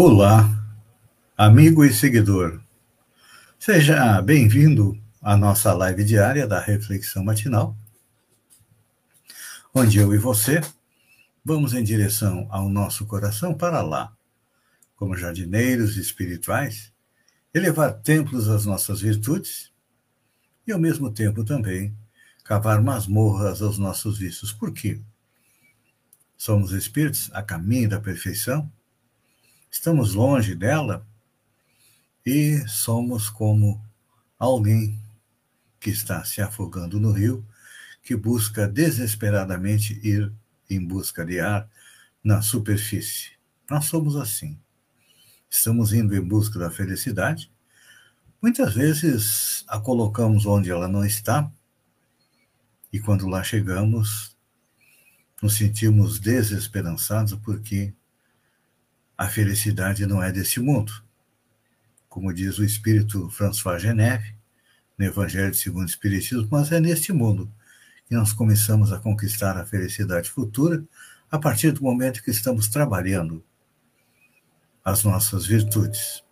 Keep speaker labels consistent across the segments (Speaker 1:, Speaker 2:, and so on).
Speaker 1: Olá, amigo e seguidor. Seja bem-vindo à nossa live diária da Reflexão Matinal, onde eu e você vamos em direção ao nosso coração para lá, como jardineiros espirituais, elevar templos às nossas virtudes e, ao mesmo tempo, também cavar masmorras aos nossos vícios. Por quê? Somos espíritos a caminho da perfeição estamos longe dela e somos como alguém que está se afogando no rio, que busca desesperadamente ir em busca de ar na superfície. Nós somos assim. Estamos indo em busca da felicidade. Muitas vezes a colocamos onde ela não está, e quando lá chegamos, nos sentimos desesperançados porque a felicidade não é desse mundo. Como diz o espírito François Geneve, no Evangelho segundo o Espiritismo, mas é neste mundo que nós começamos a conquistar a felicidade futura a partir do momento que estamos trabalhando as nossas virtudes.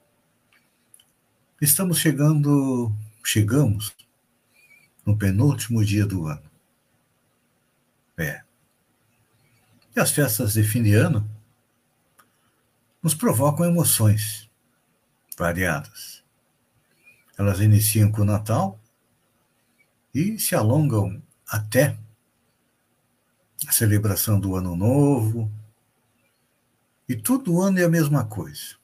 Speaker 1: Estamos chegando, chegamos no penúltimo dia do ano. É. E as festas de fim de ano nos provocam emoções variadas. Elas iniciam com o Natal e se alongam até a celebração do Ano Novo. E todo ano é a mesma coisa.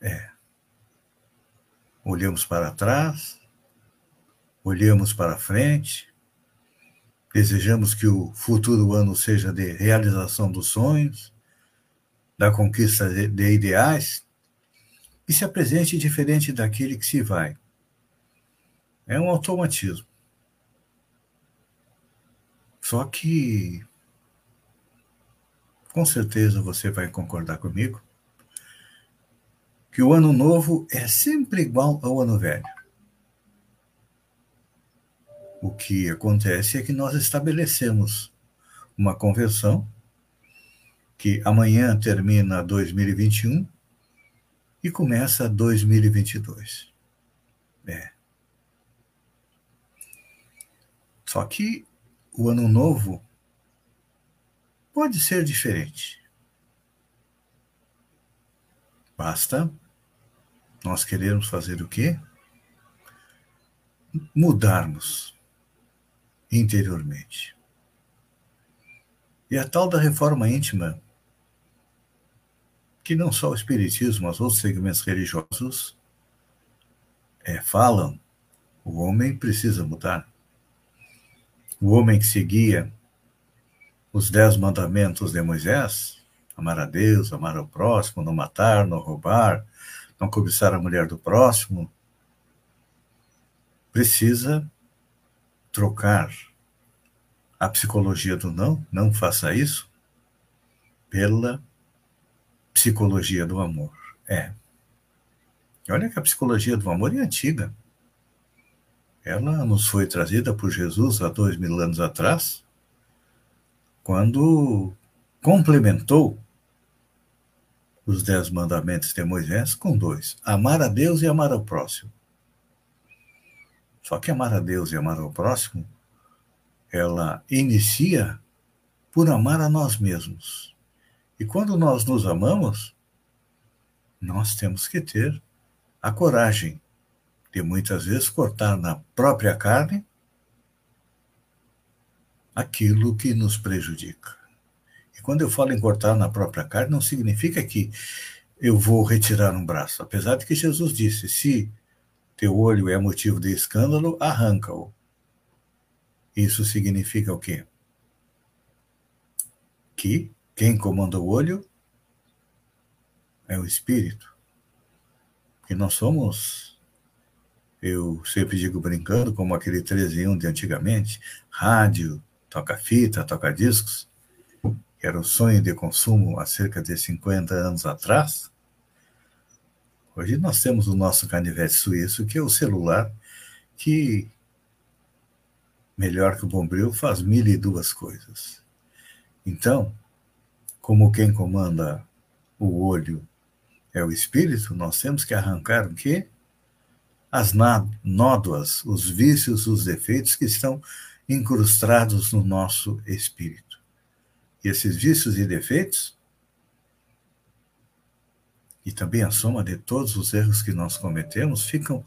Speaker 1: É. Olhamos para trás, olhamos para frente, desejamos que o futuro ano seja de realização dos sonhos, da conquista de, de ideais e se apresente diferente daquele que se vai. É um automatismo. Só que, com certeza você vai concordar comigo, que o ano novo é sempre igual ao ano velho. O que acontece é que nós estabelecemos uma conversão que amanhã termina 2021 e começa 2022. É. Só que o ano novo pode ser diferente. Basta nós queremos fazer o quê? Mudarmos interiormente. E a tal da reforma íntima que não só o Espiritismo, mas outros segmentos religiosos é, falam, o homem precisa mudar. O homem que seguia os dez mandamentos de Moisés, amar a Deus, amar ao próximo, não matar, não roubar, não cobiçar a mulher do próximo, precisa trocar a psicologia do não, não faça isso, pela psicologia do amor. É. Olha que a psicologia do amor é antiga. Ela nos foi trazida por Jesus há dois mil anos atrás, quando complementou os dez mandamentos de Moisés com dois: amar a Deus e amar ao próximo. Só que amar a Deus e amar ao próximo, ela inicia por amar a nós mesmos. E quando nós nos amamos, nós temos que ter a coragem de muitas vezes cortar na própria carne aquilo que nos prejudica. E quando eu falo em cortar na própria carne, não significa que eu vou retirar um braço. Apesar de que Jesus disse: se teu olho é motivo de escândalo, arranca-o. Isso significa o quê? Que Quem comanda o olho é o espírito. Porque nós somos, eu sempre digo brincando, como aquele 13 1 de antigamente, rádio, toca-fita, toca-discos, que era o sonho de consumo há cerca de 50 anos atrás. Hoje nós temos o nosso canivete suíço, que é o celular, que, melhor que o bombril, faz mil e duas coisas. Então, como quem comanda o olho é o espírito, nós temos que arrancar o quê? As nódoas, os vícios, os defeitos que estão incrustados no nosso espírito. E esses vícios e defeitos, e também a soma de todos os erros que nós cometemos, ficam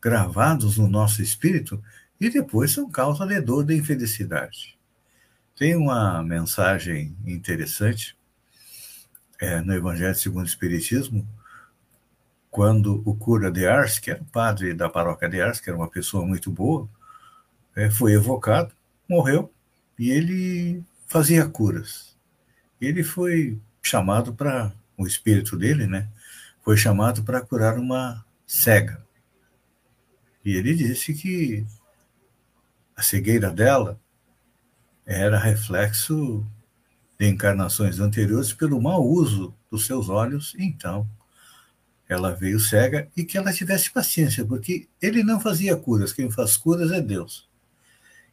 Speaker 1: gravados no nosso espírito e depois são causa de dor, de infelicidade. Tem uma mensagem interessante é, no Evangelho segundo o Espiritismo, quando o cura de Ars, que era o padre da paróquia de Ars, que era uma pessoa muito boa, é, foi evocado, morreu, e ele fazia curas. Ele foi chamado para, o espírito dele, né, foi chamado para curar uma cega. E ele disse que a cegueira dela era reflexo de encarnações anteriores pelo mau uso dos seus olhos, então ela veio cega e que ela tivesse paciência, porque ele não fazia curas, quem faz curas é Deus.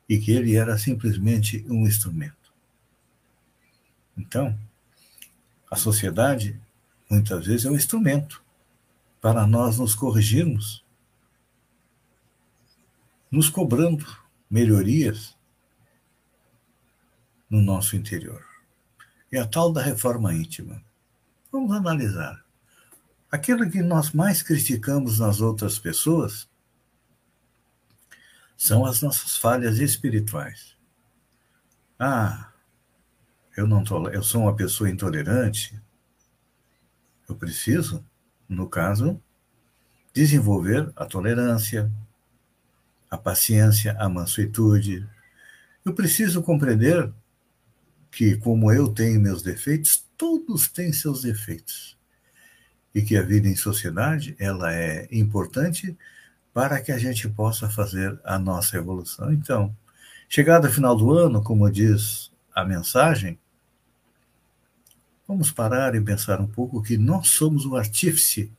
Speaker 1: E que ele era simplesmente um instrumento. Então, a sociedade muitas vezes é um instrumento para nós nos corrigirmos, nos cobrando melhorias no nosso interior é a tal da reforma íntima. Vamos analisar. Aquilo que nós mais criticamos nas outras pessoas são as nossas falhas espirituais. Ah, eu não tô, eu sou uma pessoa intolerante. Eu preciso, no caso, desenvolver a tolerância, a paciência, a mansuetude. Eu preciso compreender que, como eu tenho meus defeitos, todos têm seus defeitos. E que a vida em sociedade ela é importante para que a gente possa fazer a nossa evolução. Então, chegado ao final do ano, como diz a mensagem, vamos parar e pensar um pouco que nós somos o artífice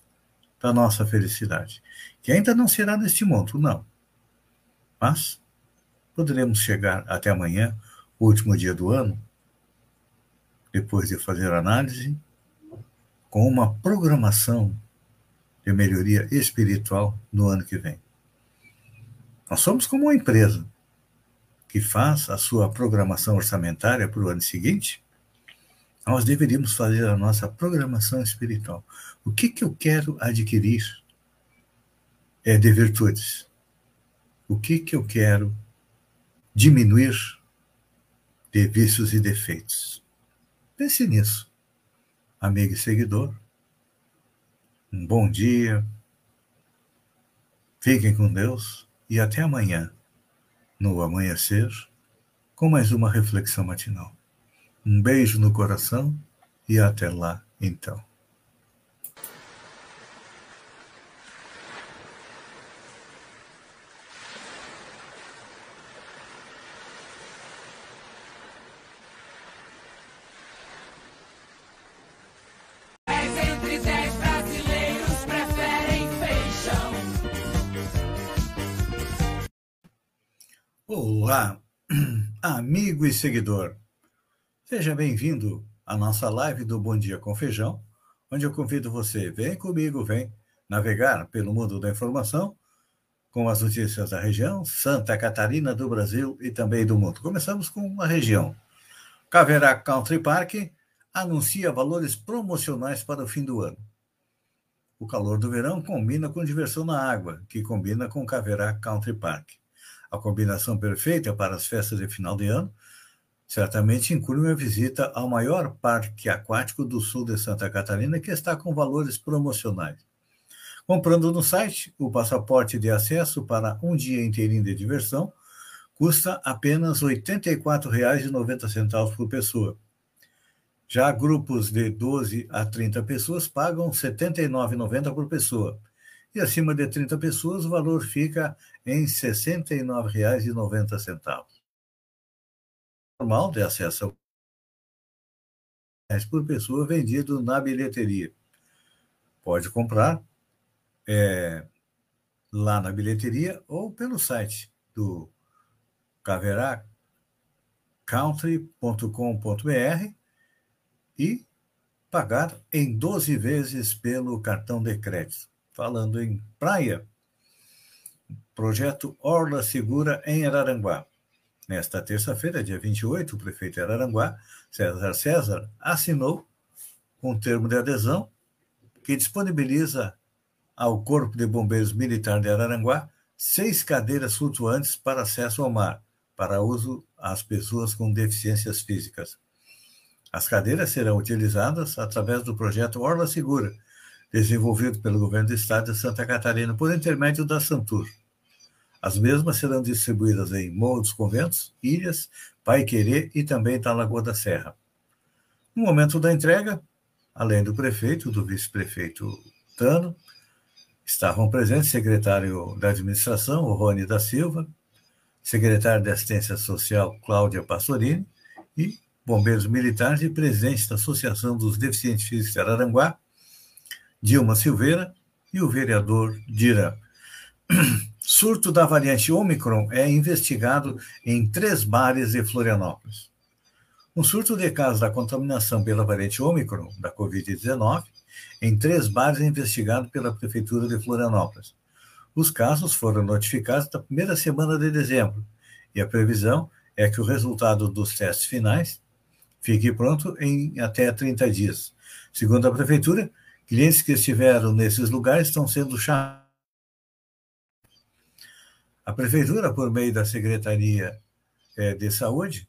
Speaker 1: da nossa felicidade, que ainda não será neste mundo, não. Mas poderemos chegar até amanhã, o último dia do ano, depois de fazer análise, com uma programação de melhoria espiritual no ano que vem. Nós somos como uma empresa que faz a sua programação orçamentária para o ano seguinte. Nós deveríamos fazer a nossa programação espiritual. O que, que eu quero adquirir é de virtudes? O que, que eu quero diminuir de vícios e defeitos? Pense nisso, amigo e seguidor. Um bom dia. Fiquem com Deus e até amanhã, no amanhecer, com mais uma reflexão matinal. Um beijo no coração e até lá, então. Olá, amigo e seguidor. Seja bem-vindo à nossa live do Bom Dia com Feijão, onde eu convido você, vem comigo, vem navegar pelo mundo da informação com as notícias da região, Santa Catarina, do Brasil e também do mundo. Começamos com uma região. Caverá Country Park anuncia valores promocionais para o fim do ano. O calor do verão combina com diversão na água, que combina com Caverá Country Park a combinação perfeita para as festas de final de ano, certamente inclui uma visita ao maior parque aquático do sul de Santa Catarina, que está com valores promocionais. Comprando no site, o passaporte de acesso para um dia inteirinho de diversão custa apenas R$ 84,90 por pessoa. Já grupos de 12 a 30 pessoas pagam R$ 79,90 por pessoa. E acima de 30 pessoas, o valor fica em R$ 69,90. Normal de acesso por pessoa vendido na bilheteria. Pode comprar é, lá na bilheteria ou pelo site do caveracountry.com.br e pagar em 12 vezes pelo cartão de crédito. Falando em praia, projeto Orla Segura em Araranguá. Nesta terça-feira, dia 28, o prefeito de Araranguá, César César, assinou um termo de adesão que disponibiliza ao Corpo de Bombeiros Militar de Araranguá seis cadeiras flutuantes para acesso ao mar, para uso às pessoas com deficiências físicas. As cadeiras serão utilizadas através do projeto Orla Segura, desenvolvido pelo governo do estado de Santa Catarina por intermédio da Santur. As mesmas serão distribuídas em Morro dos Conventos, Ilhas, Paiquerê e também da Lagoa da Serra. No momento da entrega, além do prefeito, do vice-prefeito Tano, estavam presentes o secretário da administração, o Rony da Silva, secretário de assistência social, Cláudia Pastorini, e bombeiros militares e presidente da Associação dos Deficientes Físicos de Araranguá, Dilma Silveira, e o vereador Dira. Surto da variante Omicron é investigado em três bares de Florianópolis. Um surto de casos da contaminação pela variante Omicron da Covid-19 em três bares é investigado pela Prefeitura de Florianópolis. Os casos foram notificados na primeira semana de dezembro e a previsão é que o resultado dos testes finais Fique pronto em até 30 dias. Segundo a Prefeitura, clientes que estiveram nesses lugares estão sendo chamados. A Prefeitura, por meio da Secretaria é, de Saúde,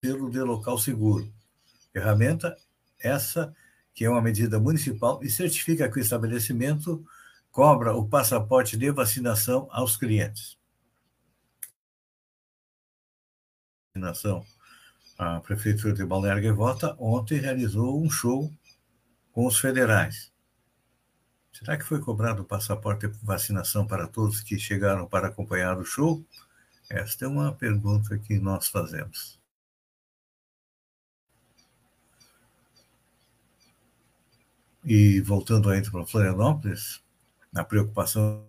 Speaker 1: pelo de local seguro. Ferramenta essa que é uma medida municipal e certifica que o estabelecimento cobra o passaporte de vacinação aos clientes. vacinação. A Prefeitura de Balneário Gaivota ontem realizou um show com os federais. Será que foi cobrado o passaporte de vacinação para todos que chegaram para acompanhar o show? Esta é uma pergunta que nós fazemos. E voltando ainda para Florianópolis, a preocupação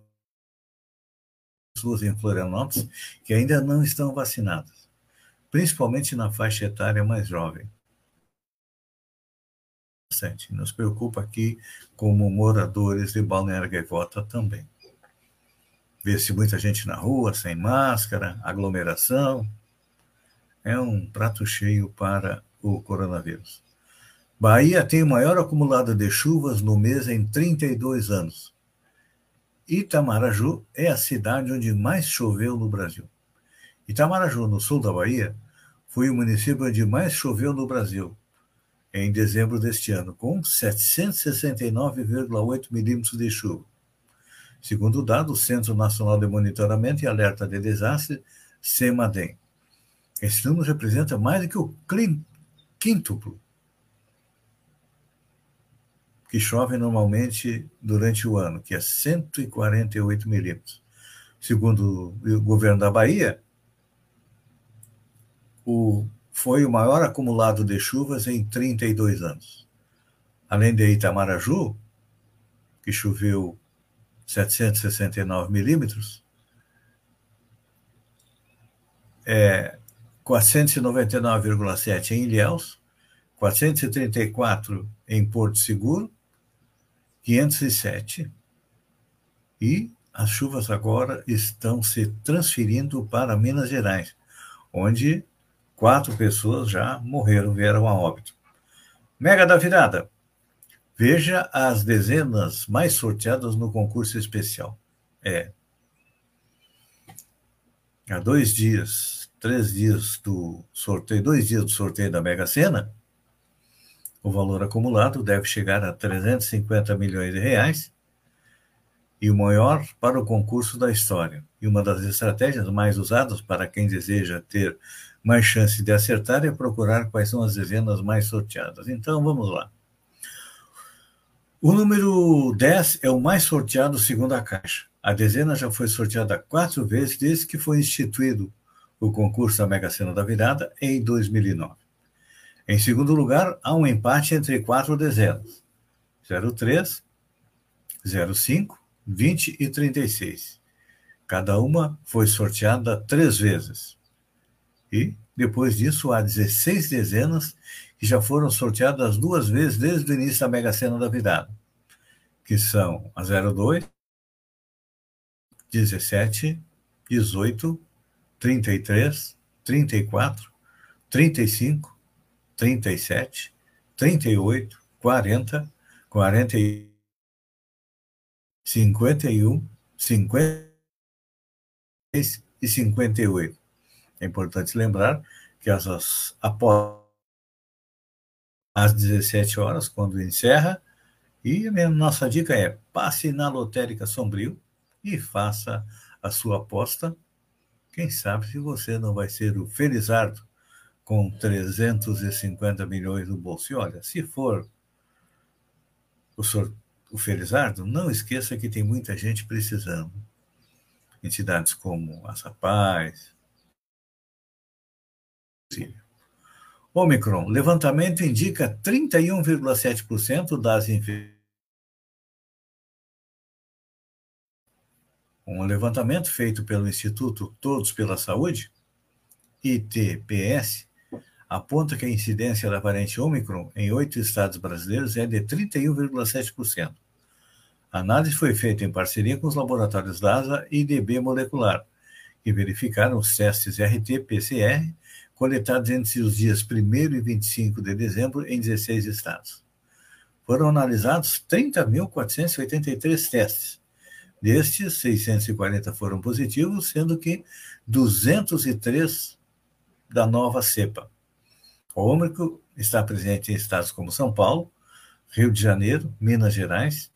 Speaker 1: pessoas em Florianópolis que ainda não estão vacinadas principalmente na faixa etária mais jovem. Nos preocupa aqui como moradores de Balneário Gaivota também. Vê-se muita gente na rua, sem máscara, aglomeração. É um prato cheio para o coronavírus. Bahia tem o maior acumulado de chuvas no mês em 32 anos. Itamaraju é a cidade onde mais choveu no Brasil. Itamaraju, no sul da Bahia, foi o município onde mais choveu no Brasil, em dezembro deste ano, com 769,8 milímetros de chuva. Segundo o dado do Centro Nacional de Monitoramento e Alerta de Desastre, CEMADEM. Esse número representa mais do que o quíntuplo que chove normalmente durante o ano, que é 148 milímetros. Segundo o governo da Bahia, o, foi o maior acumulado de chuvas em 32 anos. Além de Itamaraju, que choveu 769 milímetros, é 499,7 em Ilhéus, 434 em Porto Seguro, 507 e as chuvas agora estão se transferindo para Minas Gerais, onde Quatro pessoas já morreram, vieram a óbito. Mega da virada. Veja as dezenas mais sorteadas no concurso especial. É. Há dois dias, três dias do sorteio, dois dias do sorteio da Mega Sena, o valor acumulado deve chegar a 350 milhões de reais e o maior para o concurso da história. E uma das estratégias mais usadas para quem deseja ter mais chance de acertar é procurar quais são as dezenas mais sorteadas. Então, vamos lá. O número 10 é o mais sorteado segundo a Caixa. A dezena já foi sorteada quatro vezes desde que foi instituído o concurso da Mega Sena da Virada em 2009. Em segundo lugar, há um empate entre quatro dezenas: 03, 05, 20 e 36. Cada uma foi sorteada três vezes. E, depois disso, há 16 dezenas que já foram sorteadas duas vezes desde o início da Mega Sena da Virada, que são a 02, 17, 18, 33, 34, 35, 37, 38, 40, 40 51, 50 e 58. É importante lembrar que as, após às 17 horas, quando encerra, e a nossa dica é passe na lotérica Sombrio e faça a sua aposta. Quem sabe se você não vai ser o Felizardo com 350 milhões no bolso. E olha, se for o, o Felizardo, não esqueça que tem muita gente precisando. Entidades como a Sapaz, Omicron, levantamento indica 31,7% das infecções. Um levantamento feito pelo Instituto Todos pela Saúde, ITPS, aponta que a incidência da variante Omicron em oito estados brasileiros é de 31,7%. A análise foi feita em parceria com os laboratórios DASA e DB Molecular, que verificaram os testes RT-PCR coletados entre os dias 1 e 25 de dezembro em 16 estados. Foram analisados 30.483 testes. Destes, 640 foram positivos, sendo que 203 da nova cepa. O Ômicron está presente em estados como São Paulo, Rio de Janeiro, Minas Gerais,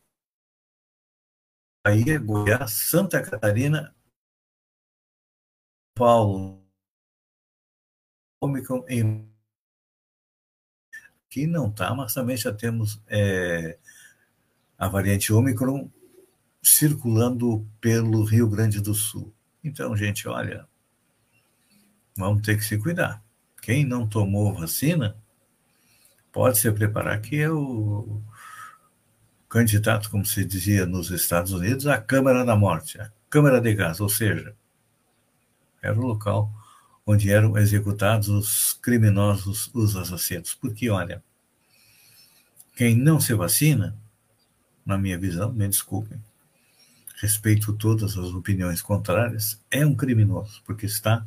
Speaker 1: Bahia, Goiás, Santa Catarina, Paulo, Omicron em que não está, mas também já temos é, a variante Omicron circulando pelo Rio Grande do Sul. Então, gente, olha, vamos ter que se cuidar. Quem não tomou vacina pode se preparar, que é o candidato, como se dizia nos Estados Unidos, à Câmara da Morte, a Câmara de Gás, ou seja, era o local onde eram executados os criminosos, os assassinos. Porque, olha, quem não se vacina, na minha visão, me desculpem, respeito todas as opiniões contrárias, é um criminoso, porque está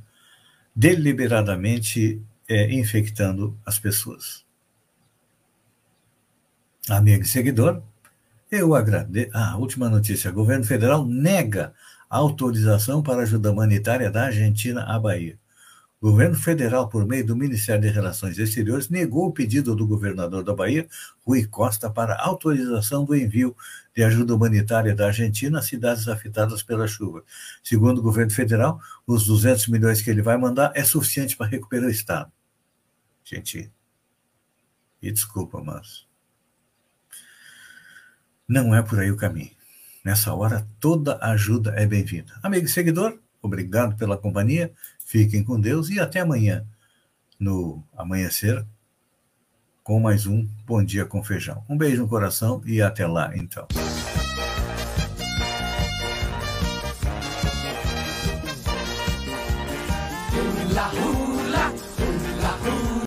Speaker 1: deliberadamente é, infectando as pessoas. Amigo e seguidor, eu agradeço. Ah, última notícia: o governo federal nega autorização para ajuda humanitária da Argentina à Bahia. O governo federal, por meio do Ministério de Relações Exteriores, negou o pedido do governador da Bahia, Rui Costa, para autorização do envio de ajuda humanitária da Argentina às cidades afetadas pela chuva. Segundo o governo federal, os 200 milhões que ele vai mandar é suficiente para recuperar o Estado. Gente, e desculpa, mas não é por aí o caminho. Nessa hora, toda ajuda é bem-vinda. Amigo e seguidor, obrigado pela companhia. Fiquem com Deus e até amanhã, no amanhecer, com mais um Bom Dia com Feijão. Um beijo no coração e até lá, então.